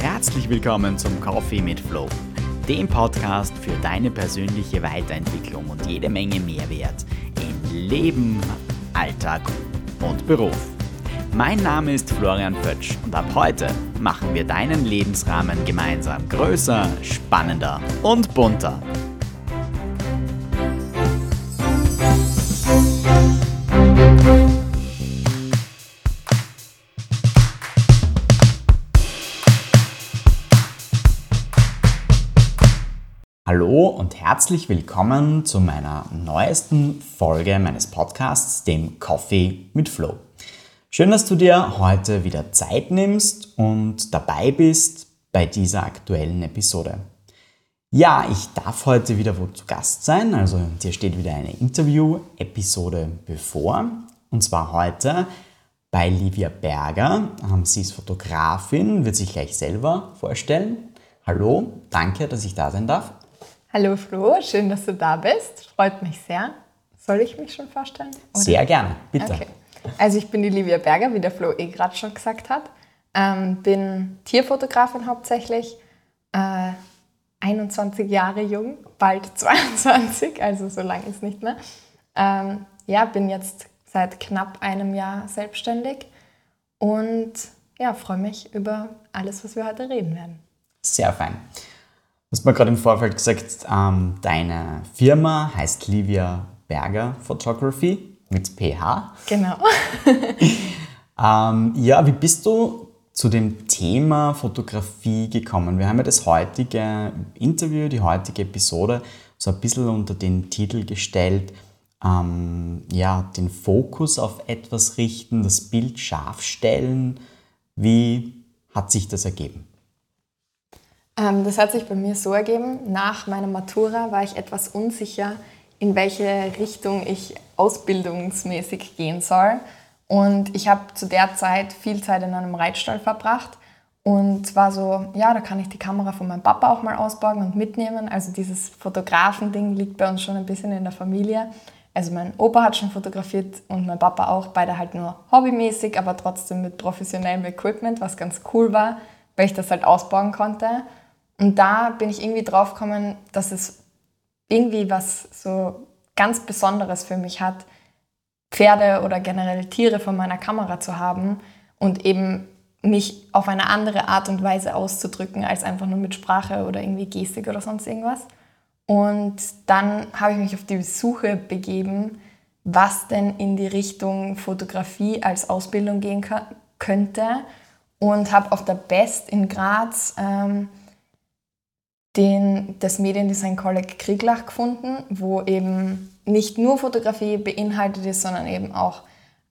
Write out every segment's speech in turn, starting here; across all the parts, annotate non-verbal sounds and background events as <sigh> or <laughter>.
Herzlich willkommen zum Coffee mit Flow, dem Podcast für deine persönliche Weiterentwicklung und jede Menge Mehrwert in Leben, Alltag und Beruf. Mein Name ist Florian Pötsch und ab heute machen wir deinen Lebensrahmen gemeinsam größer, spannender und bunter. Hallo und herzlich willkommen zu meiner neuesten Folge meines Podcasts, dem Coffee mit Flow. Schön, dass du dir heute wieder Zeit nimmst und dabei bist bei dieser aktuellen Episode. Ja, ich darf heute wieder wo zu Gast sein, also dir steht wieder eine Interview-Episode bevor. Und zwar heute bei Livia Berger. Ähm, sie ist Fotografin, wird sich gleich selber vorstellen. Hallo, danke, dass ich da sein darf. Hallo Flo, schön, dass du da bist. Freut mich sehr. Soll ich mich schon vorstellen? Oder? Sehr gerne, bitte. Okay. Also ich bin die Livia Berger, wie der Flo eh gerade schon gesagt hat. Ähm, bin Tierfotografin hauptsächlich, äh, 21 Jahre jung, bald <laughs> 22, also so lange ist nicht mehr. Ähm, ja, bin jetzt seit knapp einem Jahr selbstständig und ja, freue mich über alles, was wir heute reden werden. Sehr fein. Du hast mir gerade im Vorfeld gesagt, ähm, deine Firma heißt Livia Berger Photography mit PH. Genau. <laughs> ähm, ja, wie bist du zu dem Thema Fotografie gekommen? Wir haben ja das heutige Interview, die heutige Episode so ein bisschen unter den Titel gestellt, ähm, ja, den Fokus auf etwas richten, das Bild scharf stellen. Wie hat sich das ergeben? Ähm, das hat sich bei mir so ergeben. Nach meiner Matura war ich etwas unsicher, in welche Richtung ich ausbildungsmäßig gehen soll. Und ich habe zu der Zeit viel Zeit in einem Reitstall verbracht und war so, ja, da kann ich die Kamera von meinem Papa auch mal ausborgen und mitnehmen. Also dieses Fotografending liegt bei uns schon ein bisschen in der Familie. Also mein Opa hat schon fotografiert und mein Papa auch, beide halt nur hobbymäßig, aber trotzdem mit professionellem Equipment, was ganz cool war, weil ich das halt ausbauen konnte. Und da bin ich irgendwie drauf gekommen, dass es irgendwie was so ganz Besonderes für mich hat, Pferde oder generell Tiere vor meiner Kamera zu haben und eben mich auf eine andere Art und Weise auszudrücken, als einfach nur mit Sprache oder irgendwie Gestik oder sonst irgendwas. Und dann habe ich mich auf die Suche begeben, was denn in die Richtung Fotografie als Ausbildung gehen könnte und habe auf der Best in Graz ähm, den, das Mediendesign College Krieglach gefunden, wo eben nicht nur Fotografie beinhaltet ist, sondern eben auch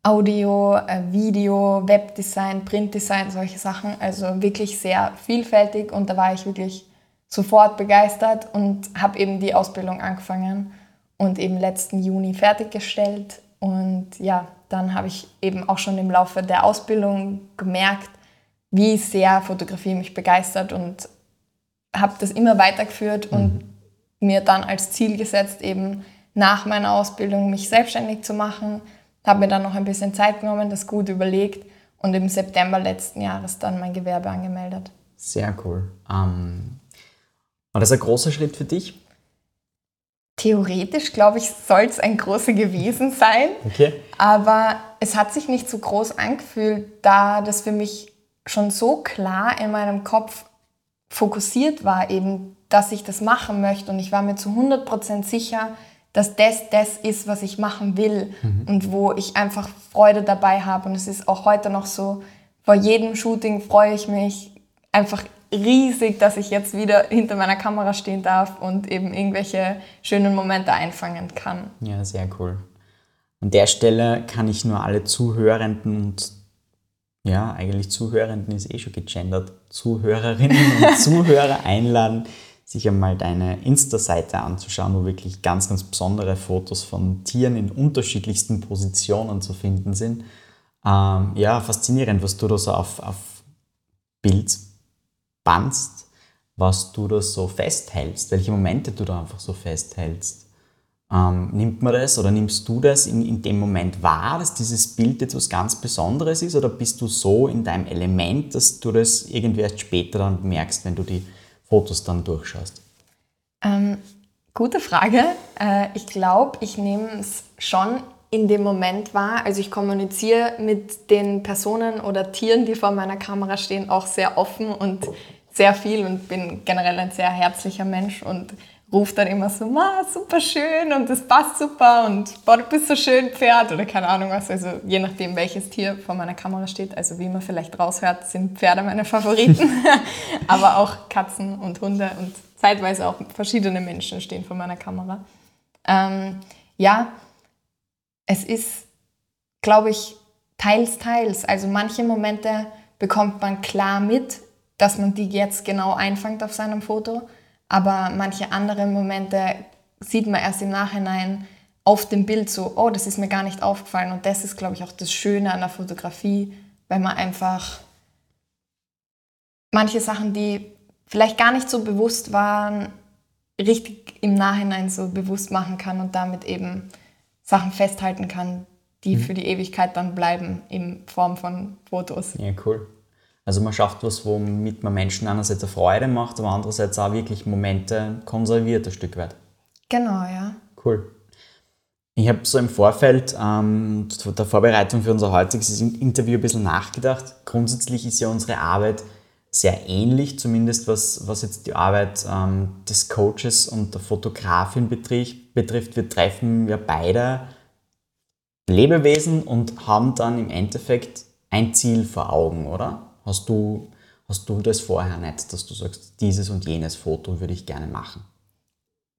Audio, äh, Video, Webdesign, Printdesign, solche Sachen. Also wirklich sehr vielfältig und da war ich wirklich sofort begeistert und habe eben die Ausbildung angefangen und eben letzten Juni fertiggestellt. Und ja, dann habe ich eben auch schon im Laufe der Ausbildung gemerkt, wie sehr Fotografie mich begeistert und habe das immer weitergeführt und mhm. mir dann als Ziel gesetzt, eben nach meiner Ausbildung mich selbstständig zu machen. Habe mir dann noch ein bisschen Zeit genommen, das gut überlegt und im September letzten Jahres dann mein Gewerbe angemeldet. Sehr cool. Ähm, war das ein großer Schritt für dich? Theoretisch, glaube ich, soll es ein großer gewesen sein. Okay. Aber es hat sich nicht so groß angefühlt, da das für mich schon so klar in meinem Kopf fokussiert war, eben, dass ich das machen möchte. Und ich war mir zu 100% sicher, dass das das ist, was ich machen will mhm. und wo ich einfach Freude dabei habe. Und es ist auch heute noch so, vor jedem Shooting freue ich mich einfach riesig, dass ich jetzt wieder hinter meiner Kamera stehen darf und eben irgendwelche schönen Momente einfangen kann. Ja, sehr cool. An der Stelle kann ich nur alle Zuhörenden und ja, eigentlich Zuhörenden ist eh schon gegendert, Zuhörerinnen und <laughs> Zuhörer einladen, sich einmal deine Insta-Seite anzuschauen, wo wirklich ganz, ganz besondere Fotos von Tieren in unterschiedlichsten Positionen zu finden sind. Ähm, ja, faszinierend, was du da so auf, auf Bild bannst, was du da so festhältst, welche Momente du da einfach so festhältst. Ähm, nimmt man das oder nimmst du das in, in dem Moment wahr, dass dieses Bild etwas ganz Besonderes ist oder bist du so in deinem Element, dass du das irgendwie erst später dann merkst, wenn du die Fotos dann durchschaust? Ähm, gute Frage. Äh, ich glaube, ich nehme es schon in dem Moment wahr. Also ich kommuniziere mit den Personen oder Tieren, die vor meiner Kamera stehen, auch sehr offen und sehr viel und bin generell ein sehr herzlicher Mensch und ruft dann immer so, Ma, super schön und das passt super und boah, du bist so schön Pferd oder keine Ahnung was. Also je nachdem, welches Tier vor meiner Kamera steht. Also wie man vielleicht raushört, sind Pferde meine Favoriten. <laughs> Aber auch Katzen und Hunde und zeitweise auch verschiedene Menschen stehen vor meiner Kamera. Ähm, ja, es ist, glaube ich, teils, teils. Also manche Momente bekommt man klar mit, dass man die jetzt genau einfängt auf seinem Foto aber manche andere Momente sieht man erst im Nachhinein auf dem Bild so, oh, das ist mir gar nicht aufgefallen. Und das ist, glaube ich, auch das Schöne an der Fotografie, weil man einfach manche Sachen, die vielleicht gar nicht so bewusst waren, richtig im Nachhinein so bewusst machen kann und damit eben Sachen festhalten kann, die mhm. für die Ewigkeit dann bleiben in Form von Fotos. Ja, cool. Also man schafft was, womit man Menschen einerseits eine Freude macht, aber andererseits auch wirklich Momente konserviert ein Stück weit. Genau, ja. Cool. Ich habe so im Vorfeld ähm, der Vorbereitung für unser heutiges Interview ein bisschen nachgedacht. Grundsätzlich ist ja unsere Arbeit sehr ähnlich, zumindest was, was jetzt die Arbeit ähm, des Coaches und der Fotografin betrifft. betrifft. Wir treffen ja beide Lebewesen und haben dann im Endeffekt ein Ziel vor Augen, oder? Hast du, hast du das vorher nicht, dass du sagst, dieses und jenes Foto würde ich gerne machen?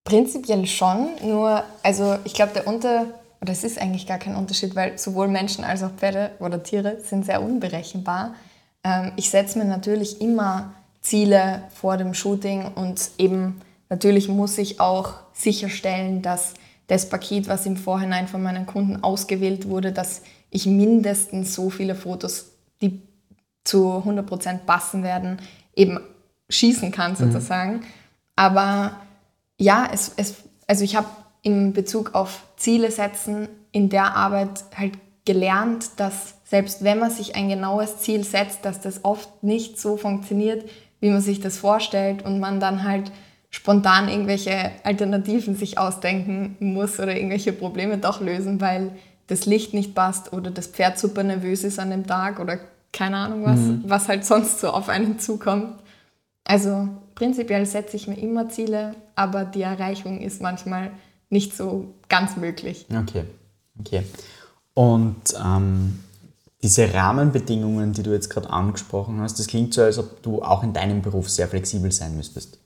Prinzipiell schon, nur, also ich glaube, der Unter, oder es ist eigentlich gar kein Unterschied, weil sowohl Menschen als auch Pferde oder Tiere sind sehr unberechenbar. Ähm, ich setze mir natürlich immer Ziele vor dem Shooting und eben natürlich muss ich auch sicherstellen, dass das Paket, was im Vorhinein von meinen Kunden ausgewählt wurde, dass ich mindestens so viele Fotos, die zu 100% passen werden, eben schießen kann mhm. sozusagen. Mhm. Aber ja, es, es, also ich habe in Bezug auf Ziele setzen in der Arbeit halt gelernt, dass selbst wenn man sich ein genaues Ziel setzt, dass das oft nicht so funktioniert, wie man sich das vorstellt und man dann halt spontan irgendwelche Alternativen sich ausdenken muss oder irgendwelche Probleme doch lösen, weil das Licht nicht passt oder das Pferd super nervös ist an dem Tag oder keine Ahnung was, mhm. was halt sonst so auf einen zukommt. Also prinzipiell setze ich mir immer Ziele, aber die Erreichung ist manchmal nicht so ganz möglich. Okay, okay. Und ähm, diese Rahmenbedingungen, die du jetzt gerade angesprochen hast, das klingt so, als ob du auch in deinem Beruf sehr flexibel sein müsstest.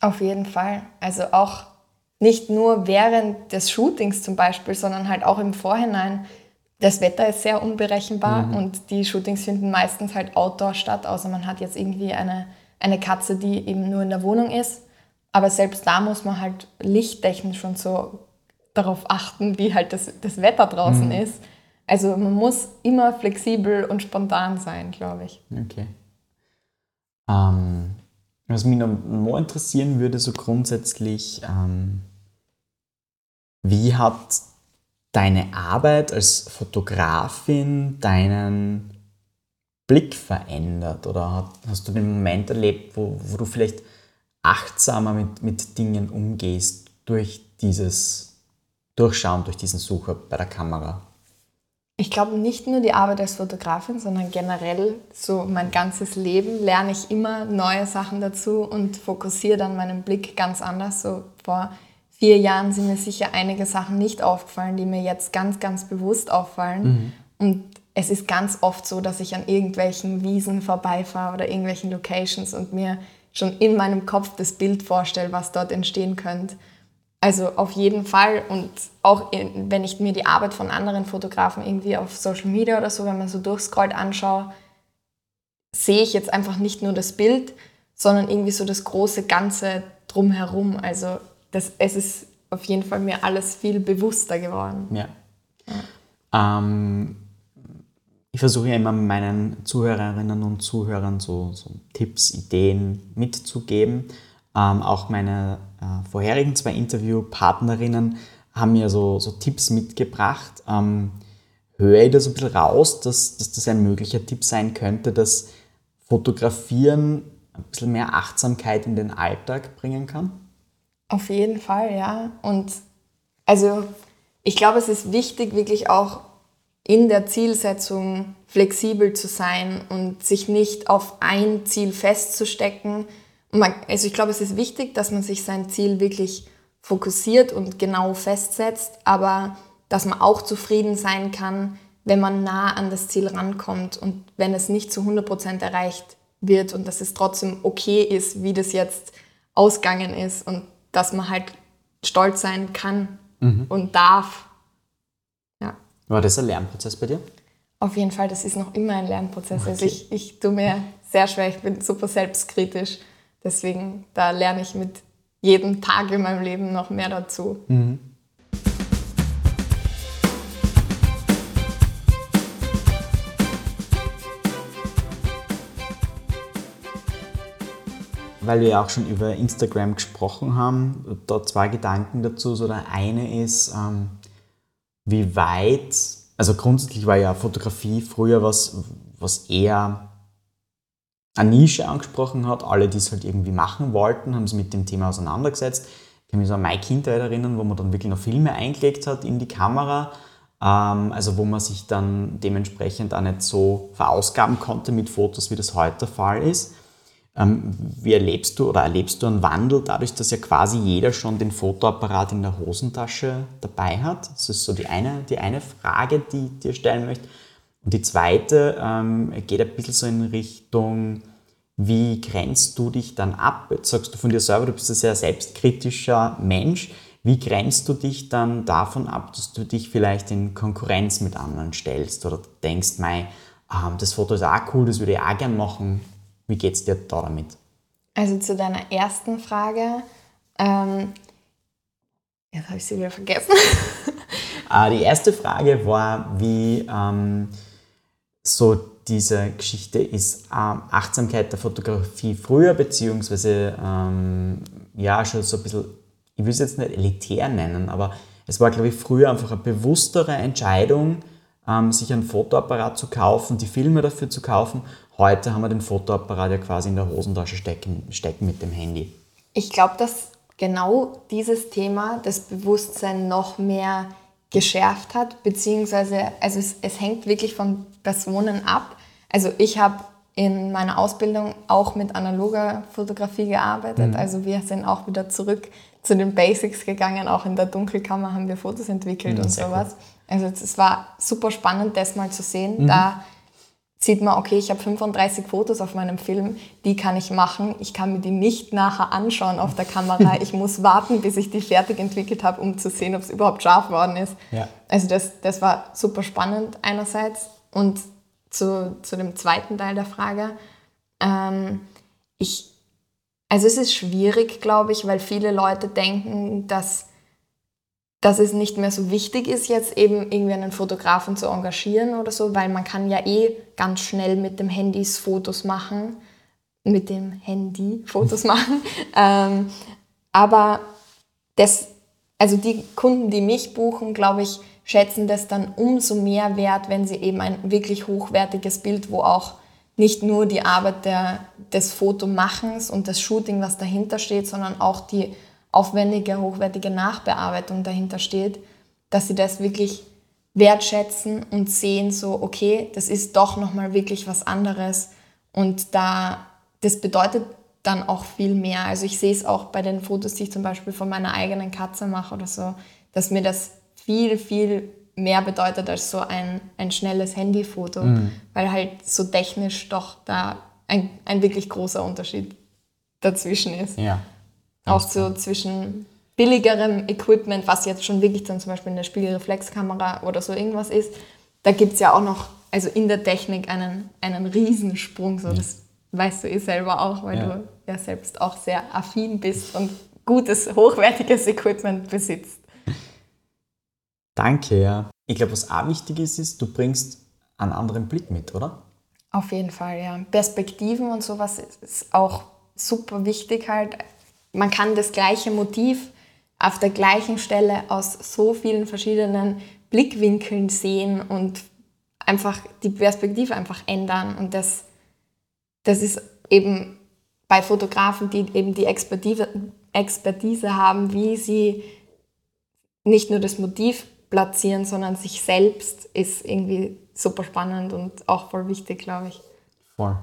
Auf jeden Fall. Also auch nicht nur während des Shootings zum Beispiel, sondern halt auch im Vorhinein das Wetter ist sehr unberechenbar mhm. und die Shootings finden meistens halt outdoor statt, außer man hat jetzt irgendwie eine, eine Katze, die eben nur in der Wohnung ist. Aber selbst da muss man halt lichttechnisch schon so darauf achten, wie halt das, das Wetter draußen mhm. ist. Also man muss immer flexibel und spontan sein, glaube ich. Okay. Ähm, was mich noch more interessieren würde, so grundsätzlich, ähm, wie hat deine Arbeit als Fotografin deinen Blick verändert? Oder hast du den Moment erlebt, wo, wo du vielleicht achtsamer mit, mit Dingen umgehst durch dieses Durchschauen, durch diesen Sucher bei der Kamera? Ich glaube, nicht nur die Arbeit als Fotografin, sondern generell so mein ganzes Leben lerne ich immer neue Sachen dazu und fokussiere dann meinen Blick ganz anders. So vor vier Jahren sind mir sicher einige Sachen nicht aufgefallen, die mir jetzt ganz, ganz bewusst auffallen. Mhm. Und es ist ganz oft so, dass ich an irgendwelchen Wiesen vorbeifahre oder irgendwelchen Locations und mir schon in meinem Kopf das Bild vorstelle, was dort entstehen könnte. Also auf jeden Fall und auch in, wenn ich mir die Arbeit von anderen Fotografen irgendwie auf Social Media oder so, wenn man so durchscrollt anschaue, sehe ich jetzt einfach nicht nur das Bild, sondern irgendwie so das große Ganze drumherum. Also das, es ist auf jeden Fall mir alles viel bewusster geworden. Ja. Ähm, ich versuche ja immer meinen Zuhörerinnen und Zuhörern so, so Tipps, Ideen mitzugeben. Ähm, auch meine äh, vorherigen zwei Interviewpartnerinnen haben mir so, so Tipps mitgebracht. Ähm, höre ich da so ein bisschen raus, dass, dass das ein möglicher Tipp sein könnte, dass Fotografieren ein bisschen mehr Achtsamkeit in den Alltag bringen kann? Auf jeden Fall, ja. Und also ich glaube, es ist wichtig, wirklich auch in der Zielsetzung flexibel zu sein und sich nicht auf ein Ziel festzustecken. Man, also ich glaube, es ist wichtig, dass man sich sein Ziel wirklich fokussiert und genau festsetzt, aber dass man auch zufrieden sein kann, wenn man nah an das Ziel rankommt und wenn es nicht zu 100% erreicht wird und dass es trotzdem okay ist, wie das jetzt ausgegangen ist und dass man halt stolz sein kann mhm. und darf. Ja. War das ein Lernprozess bei dir? Auf jeden Fall, das ist noch immer ein Lernprozess. Also okay. Also ich, ich tue mir sehr schwer, ich bin super selbstkritisch. Deswegen, da lerne ich mit jedem Tag in meinem Leben noch mehr dazu. Mhm. Weil wir ja auch schon über Instagram gesprochen haben, da zwei Gedanken dazu. So der eine ist, ähm, wie weit, also grundsätzlich war ja Fotografie früher was, was eher eine Nische angesprochen hat. Alle, die es halt irgendwie machen wollten, haben sich mit dem Thema auseinandergesetzt. Ich kann mich so an meine Kindheit erinnern, wo man dann wirklich noch Filme eingelegt hat in die Kamera. Ähm, also wo man sich dann dementsprechend auch nicht so verausgaben konnte mit Fotos, wie das heute der Fall ist. Ähm, wie erlebst du oder erlebst du einen Wandel dadurch, dass ja quasi jeder schon den Fotoapparat in der Hosentasche dabei hat? Das ist so die eine, die eine Frage, die ich dir stellen möchte. Und die zweite ähm, geht ein bisschen so in Richtung, wie grenzt du dich dann ab? Jetzt sagst du von dir selber, du bist ein sehr selbstkritischer Mensch. Wie grenzt du dich dann davon ab, dass du dich vielleicht in Konkurrenz mit anderen stellst oder denkst, mei, ähm, das Foto ist auch cool, das würde ich auch gerne machen, wie geht es dir da damit? Also zu deiner ersten Frage. Ähm, jetzt habe ich sie wieder vergessen. <laughs> Ah, die erste Frage war, wie ähm, so diese Geschichte ist ähm, Achtsamkeit der Fotografie früher, beziehungsweise ähm, ja, schon so ein bisschen, ich will es jetzt nicht elitär nennen, aber es war, glaube ich, früher einfach eine bewusstere Entscheidung, ähm, sich einen Fotoapparat zu kaufen, die Filme dafür zu kaufen Heute haben wir den Fotoapparat ja quasi in der Hosentasche stecken, stecken mit dem Handy. Ich glaube, dass genau dieses Thema das Bewusstsein noch mehr geschärft hat, beziehungsweise also es, es hängt wirklich von Personen ab. Also ich habe in meiner Ausbildung auch mit analoger Fotografie gearbeitet. Mhm. Also wir sind auch wieder zurück zu den Basics gegangen. Auch in der Dunkelkammer haben wir Fotos entwickelt mhm, und sowas. Cool. Also es war super spannend, das mal zu sehen. Mhm. Da sieht man, okay, ich habe 35 Fotos auf meinem Film, die kann ich machen. Ich kann mir die nicht nachher anschauen auf der Kamera. Ich muss warten, bis ich die fertig entwickelt habe, um zu sehen, ob es überhaupt scharf worden ist. Ja. Also das, das war super spannend einerseits. Und zu, zu dem zweiten Teil der Frage, ähm, ich, also es ist schwierig, glaube ich, weil viele Leute denken, dass dass es nicht mehr so wichtig ist, jetzt eben irgendwie einen Fotografen zu engagieren oder so, weil man kann ja eh ganz schnell mit dem Handys Fotos machen, mit dem Handy Fotos <laughs> machen. ähm, aber das, also die Kunden, die mich buchen, glaube ich, schätzen das dann umso mehr wert, wenn sie eben ein wirklich hochwertiges Bild, wo auch nicht nur die Arbeit der, des Fotomachens und des Shooting, was dahinter steht, sondern auch die aufwendige, hochwertige Nachbearbeitung dahinter steht, dass sie das wirklich wertschätzen und sehen so, okay, das ist doch nochmal wirklich was anderes und da, das bedeutet dann auch viel mehr. Also ich sehe es auch bei den Fotos, die ich zum Beispiel von meiner eigenen Katze mache oder so, dass mir das viel, viel mehr bedeutet als so ein, ein schnelles Handyfoto, mhm. weil halt so technisch doch da ein, ein wirklich großer Unterschied dazwischen ist. Ja. Auch so zwischen billigerem Equipment, was jetzt schon wirklich dann zum Beispiel eine Spiegelreflexkamera oder so irgendwas ist, da gibt es ja auch noch, also in der Technik einen, einen Riesensprung. So, ja. Das weißt du eh selber auch, weil ja. du ja selbst auch sehr affin bist und gutes, hochwertiges Equipment besitzt. Danke, ja. Ich glaube, was auch wichtig ist, ist, du bringst einen anderen Blick mit, oder? Auf jeden Fall, ja. Perspektiven und sowas ist auch super wichtig halt man kann das gleiche Motiv auf der gleichen Stelle aus so vielen verschiedenen Blickwinkeln sehen und einfach die Perspektive einfach ändern. Und das, das ist eben bei Fotografen, die eben die Expertise, Expertise haben, wie sie nicht nur das Motiv platzieren, sondern sich selbst, ist irgendwie super spannend und auch voll wichtig, glaube ich. Voll.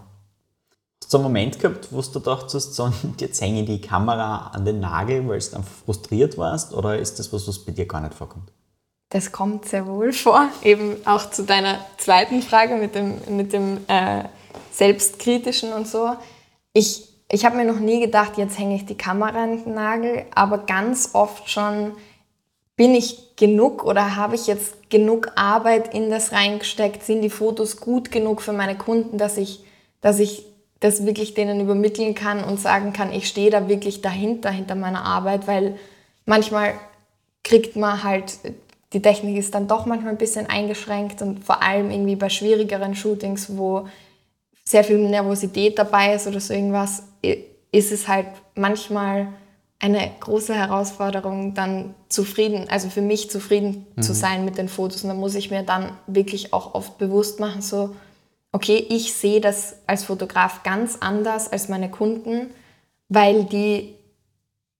Hast du einen Moment gehabt, wo du dachtest, so, <laughs> jetzt hänge ich die Kamera an den Nagel, weil du einfach frustriert warst? Oder ist das was, was bei dir gar nicht vorkommt? Das kommt sehr wohl vor. Eben auch zu deiner zweiten Frage mit dem, mit dem äh, Selbstkritischen und so. Ich, ich habe mir noch nie gedacht, jetzt hänge ich die Kamera an den Nagel, aber ganz oft schon bin ich genug oder habe ich jetzt genug Arbeit in das reingesteckt? Sind die Fotos gut genug für meine Kunden, dass ich, dass ich das wirklich denen übermitteln kann und sagen kann, ich stehe da wirklich dahinter, hinter meiner Arbeit, weil manchmal kriegt man halt, die Technik ist dann doch manchmal ein bisschen eingeschränkt und vor allem irgendwie bei schwierigeren Shootings, wo sehr viel Nervosität dabei ist oder so irgendwas, ist es halt manchmal eine große Herausforderung, dann zufrieden, also für mich zufrieden mhm. zu sein mit den Fotos. Und da muss ich mir dann wirklich auch oft bewusst machen, so, okay, ich sehe das als Fotograf ganz anders als meine Kunden, weil die,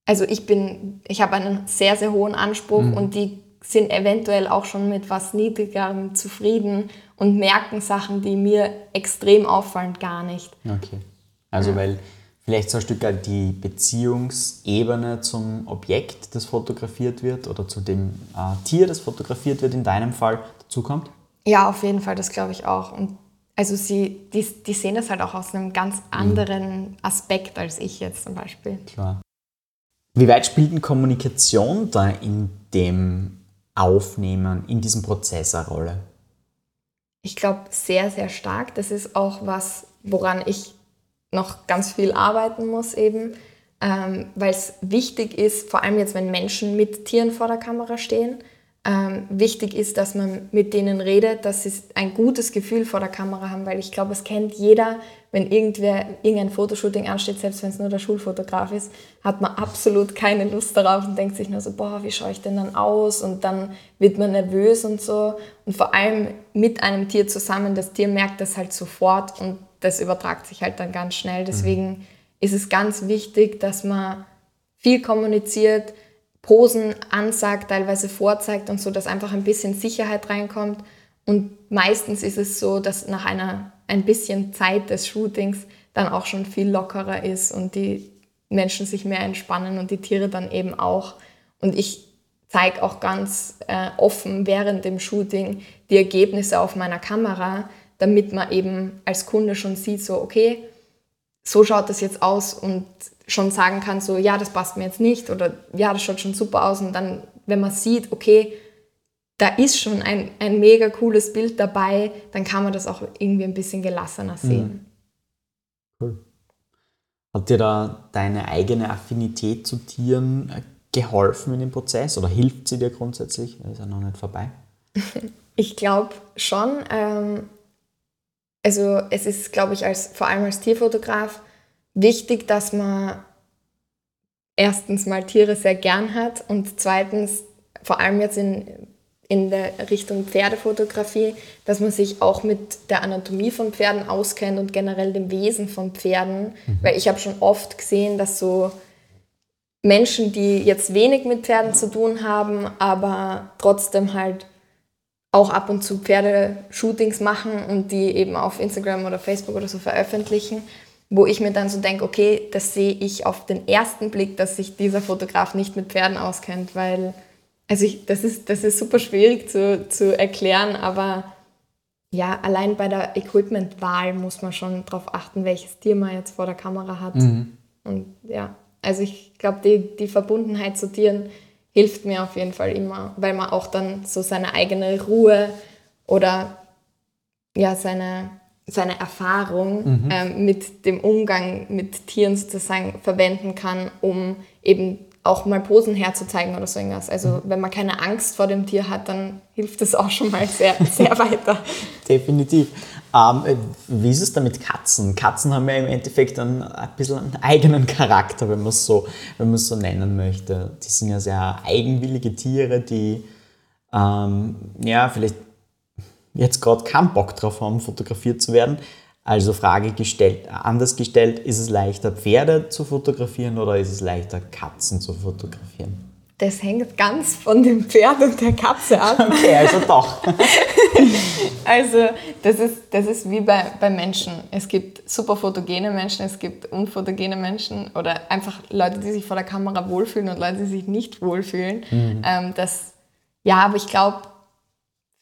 also ich bin, ich habe einen sehr, sehr hohen Anspruch mhm. und die sind eventuell auch schon mit was Niedrigerem zufrieden und merken Sachen, die mir extrem auffallen, gar nicht. Okay. Also ja. weil vielleicht so ein Stück die Beziehungsebene zum Objekt, das fotografiert wird oder zu dem äh, Tier, das fotografiert wird, in deinem Fall dazukommt? Ja, auf jeden Fall, das glaube ich auch. Und also sie, die, die sehen das halt auch aus einem ganz mhm. anderen Aspekt als ich jetzt zum Beispiel. Klar. Wie weit spielt denn Kommunikation da in dem Aufnehmen, in diesem Prozess eine Rolle? Ich glaube sehr, sehr stark. Das ist auch was, woran ich noch ganz viel arbeiten muss eben, ähm, weil es wichtig ist, vor allem jetzt, wenn Menschen mit Tieren vor der Kamera stehen, ähm, wichtig ist, dass man mit denen redet, dass sie ein gutes Gefühl vor der Kamera haben, weil ich glaube, es kennt jeder, wenn irgendwer irgendein Fotoshooting ansteht, selbst wenn es nur der Schulfotograf ist, hat man absolut keine Lust darauf und denkt sich nur so, boah, wie schaue ich denn dann aus? Und dann wird man nervös und so. Und vor allem mit einem Tier zusammen, das Tier merkt das halt sofort und das übertragt sich halt dann ganz schnell. Deswegen mhm. ist es ganz wichtig, dass man viel kommuniziert, Posen ansagt, teilweise vorzeigt und so, dass einfach ein bisschen Sicherheit reinkommt. Und meistens ist es so, dass nach einer ein bisschen Zeit des Shootings dann auch schon viel lockerer ist und die Menschen sich mehr entspannen und die Tiere dann eben auch. Und ich zeige auch ganz äh, offen während dem Shooting die Ergebnisse auf meiner Kamera, damit man eben als Kunde schon sieht, so, okay, so schaut das jetzt aus und schon sagen kann, so, ja, das passt mir jetzt nicht oder ja, das schaut schon super aus. Und dann, wenn man sieht, okay, da ist schon ein, ein mega cooles Bild dabei, dann kann man das auch irgendwie ein bisschen gelassener sehen. Mhm. Cool. Hat dir da deine eigene Affinität zu Tieren äh, geholfen in dem Prozess oder hilft sie dir grundsätzlich? Ist ja noch nicht vorbei. <laughs> ich glaube schon. Ähm, also es ist, glaube ich, als, vor allem als Tierfotograf wichtig, dass man erstens mal Tiere sehr gern hat und zweitens, vor allem jetzt in, in der Richtung Pferdefotografie, dass man sich auch mit der Anatomie von Pferden auskennt und generell dem Wesen von Pferden. Mhm. Weil ich habe schon oft gesehen, dass so Menschen, die jetzt wenig mit Pferden zu tun haben, aber trotzdem halt auch ab und zu Pferdeshootings machen und die eben auf Instagram oder Facebook oder so veröffentlichen, wo ich mir dann so denke, okay, das sehe ich auf den ersten Blick, dass sich dieser Fotograf nicht mit Pferden auskennt, weil also ich, das, ist, das ist super schwierig zu, zu erklären, aber ja, allein bei der Equipmentwahl muss man schon darauf achten, welches Tier man jetzt vor der Kamera hat. Mhm. Und ja, also ich glaube, die, die Verbundenheit zu Tieren hilft mir auf jeden Fall immer, weil man auch dann so seine eigene Ruhe oder ja, seine, seine Erfahrung mhm. ähm, mit dem Umgang mit Tieren sozusagen verwenden kann, um eben auch mal Posen herzuzeigen oder so irgendwas. Also wenn man keine Angst vor dem Tier hat, dann hilft das auch schon mal sehr, <laughs> sehr weiter. Definitiv. Ähm, wie ist es da mit Katzen? Katzen haben ja im Endeffekt einen, ein bisschen einen eigenen Charakter, wenn man es so, so nennen möchte. Die sind ja sehr eigenwillige Tiere, die ähm, ja vielleicht jetzt gerade keinen Bock drauf haben, fotografiert zu werden. Also Frage gestellt, anders gestellt, ist es leichter Pferde zu fotografieren oder ist es leichter Katzen zu fotografieren? Das hängt ganz von dem Pferd und der Katze ab. <laughs> Okay, also doch. <laughs> also das ist, das ist wie bei, bei Menschen. Es gibt super fotogene Menschen, es gibt unfotogene Menschen oder einfach Leute, die sich vor der Kamera wohlfühlen und Leute, die sich nicht wohlfühlen. Mhm. Ähm, das, ja, aber ich glaube,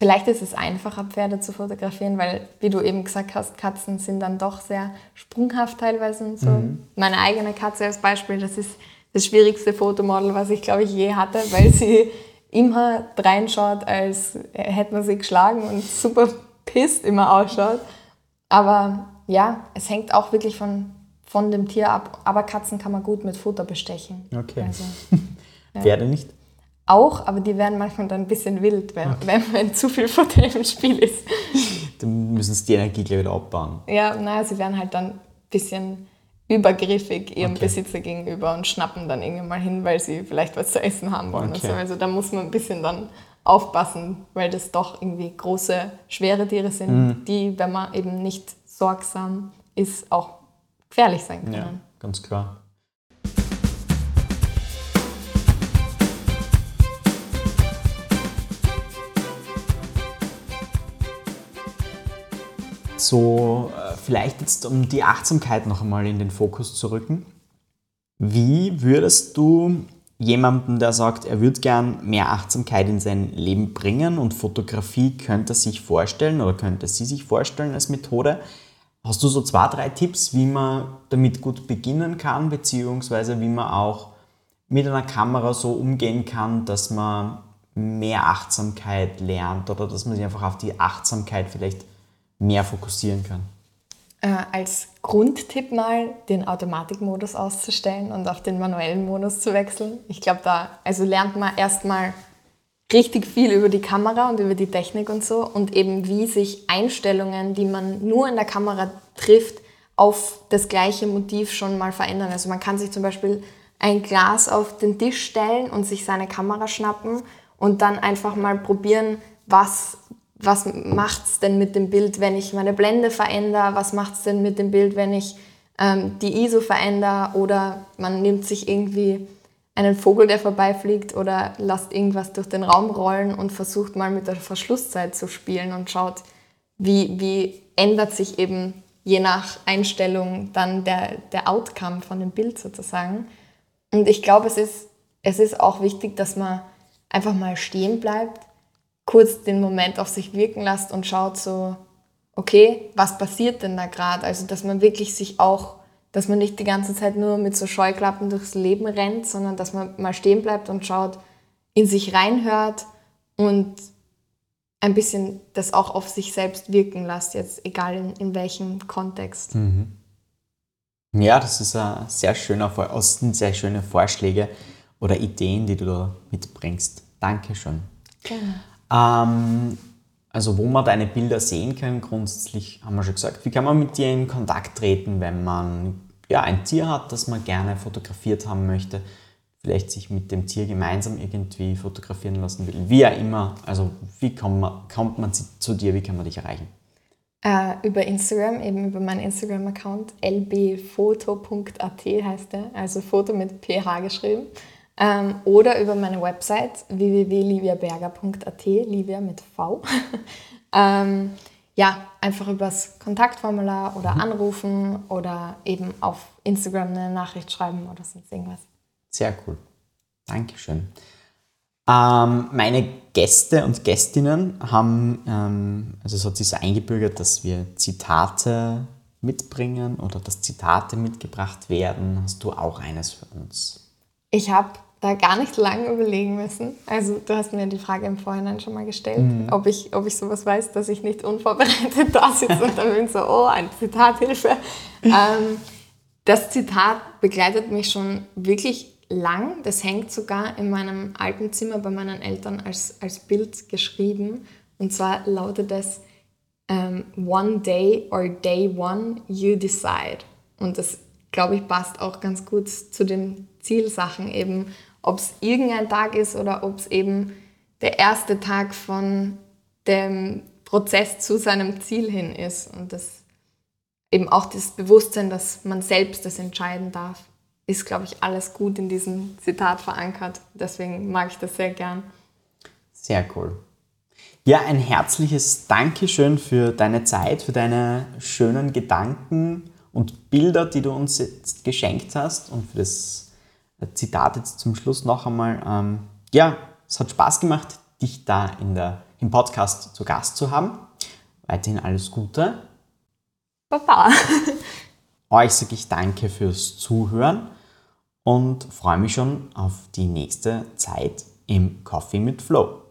Vielleicht ist es einfacher, Pferde zu fotografieren, weil, wie du eben gesagt hast, Katzen sind dann doch sehr sprunghaft teilweise. Und so. Mhm. Meine eigene Katze als Beispiel, das ist das schwierigste Fotomodel, was ich, glaube ich, je hatte, weil sie immer reinschaut, als hätte man sie geschlagen und super pisst immer ausschaut. Aber ja, es hängt auch wirklich von, von dem Tier ab. Aber Katzen kann man gut mit Futter bestechen. Okay. Also, <laughs> ja. Pferde nicht? Auch, aber die werden manchmal dann ein bisschen wild, wenn, okay. wenn, zu viel Futter im Spiel ist. Dann müssen sie die Energie gleich wieder abbauen. Ja, naja, sie werden halt dann ein bisschen übergriffig ihrem okay. Besitzer gegenüber und schnappen dann irgendwann mal hin, weil sie vielleicht was zu essen haben wollen. Okay. So. Also da muss man ein bisschen dann aufpassen, weil das doch irgendwie große, schwere Tiere sind, mhm. die, wenn man eben nicht sorgsam ist, auch gefährlich sein können. Ja, ganz klar. So äh, vielleicht jetzt um die Achtsamkeit noch einmal in den Fokus zu rücken. Wie würdest du jemanden, der sagt, er würde gern mehr Achtsamkeit in sein Leben bringen und Fotografie könnte er sich vorstellen oder könnte sie sich vorstellen als Methode, hast du so zwei, drei Tipps, wie man damit gut beginnen kann, beziehungsweise wie man auch mit einer Kamera so umgehen kann, dass man mehr Achtsamkeit lernt oder dass man sich einfach auf die Achtsamkeit vielleicht mehr fokussieren kann? Äh, als Grundtipp mal den Automatikmodus auszustellen und auf den manuellen Modus zu wechseln. Ich glaube, da also lernt man erstmal richtig viel über die Kamera und über die Technik und so und eben wie sich Einstellungen, die man nur in der Kamera trifft, auf das gleiche Motiv schon mal verändern. Also man kann sich zum Beispiel ein Glas auf den Tisch stellen und sich seine Kamera schnappen und dann einfach mal probieren, was was macht es denn mit dem Bild, wenn ich meine Blende verändere? Was macht es denn mit dem Bild, wenn ich ähm, die ISO verändere? Oder man nimmt sich irgendwie einen Vogel, der vorbeifliegt oder lasst irgendwas durch den Raum rollen und versucht mal mit der Verschlusszeit zu spielen und schaut, wie, wie ändert sich eben je nach Einstellung dann der, der Outcome von dem Bild sozusagen. Und ich glaube, es ist, es ist auch wichtig, dass man einfach mal stehen bleibt kurz den Moment auf sich wirken lässt und schaut so, okay, was passiert denn da gerade? Also, dass man wirklich sich auch, dass man nicht die ganze Zeit nur mit so Scheuklappen durchs Leben rennt, sondern dass man mal stehen bleibt und schaut, in sich reinhört und ein bisschen das auch auf sich selbst wirken lässt, jetzt egal in, in welchem Kontext. Mhm. Ja, das ist ein sehr schöner, sehr schöne Vorschläge oder Ideen, die du da mitbringst. Dankeschön. Gerne. Ähm, also wo man deine Bilder sehen kann, grundsätzlich haben wir schon gesagt, wie kann man mit dir in Kontakt treten, wenn man ja, ein Tier hat, das man gerne fotografiert haben möchte, vielleicht sich mit dem Tier gemeinsam irgendwie fotografieren lassen will, wie auch immer. Also wie kommt man, kommt man zu dir, wie kann man dich erreichen? Uh, über Instagram, eben über meinen Instagram-Account, lbfoto.at heißt der, also Foto mit PH geschrieben. Ähm, oder über meine Website www.liviaberger.at, Livia mit V. <laughs> ähm, ja, einfach übers Kontaktformular oder mhm. anrufen oder eben auf Instagram eine Nachricht schreiben oder sonst irgendwas. Sehr cool. Dankeschön. Ähm, meine Gäste und Gästinnen haben, ähm, also es hat sich so eingebürgert, dass wir Zitate mitbringen oder dass Zitate mitgebracht werden. Hast du auch eines für uns? Ich habe da gar nicht lange überlegen müssen. Also du hast mir die Frage im Vorhinein schon mal gestellt, mhm. ob, ich, ob ich sowas weiß, dass ich nicht unvorbereitet <laughs> da sitze und dann bin so, oh, ein Zitathilfe. <laughs> ähm, das Zitat begleitet mich schon wirklich lang. Das hängt sogar in meinem alten Zimmer bei meinen Eltern als, als Bild geschrieben. Und zwar lautet es um, ähm, One day or day one, you decide. Und das, glaube ich, passt auch ganz gut zu den Zielsachen eben, ob es irgendein Tag ist oder ob es eben der erste Tag von dem Prozess zu seinem Ziel hin ist. Und das eben auch das Bewusstsein, dass man selbst das entscheiden darf, ist, glaube ich, alles gut in diesem Zitat verankert. Deswegen mag ich das sehr gern. Sehr cool. Ja, ein herzliches Dankeschön für deine Zeit, für deine schönen Gedanken und Bilder, die du uns jetzt geschenkt hast und für das Zitat jetzt zum Schluss noch einmal. Ähm, ja, es hat Spaß gemacht, dich da in der, im Podcast zu Gast zu haben. Weiterhin alles Gute Baba. <laughs> Euch sage ich danke fürs Zuhören und freue mich schon auf die nächste Zeit im Coffee mit Flow.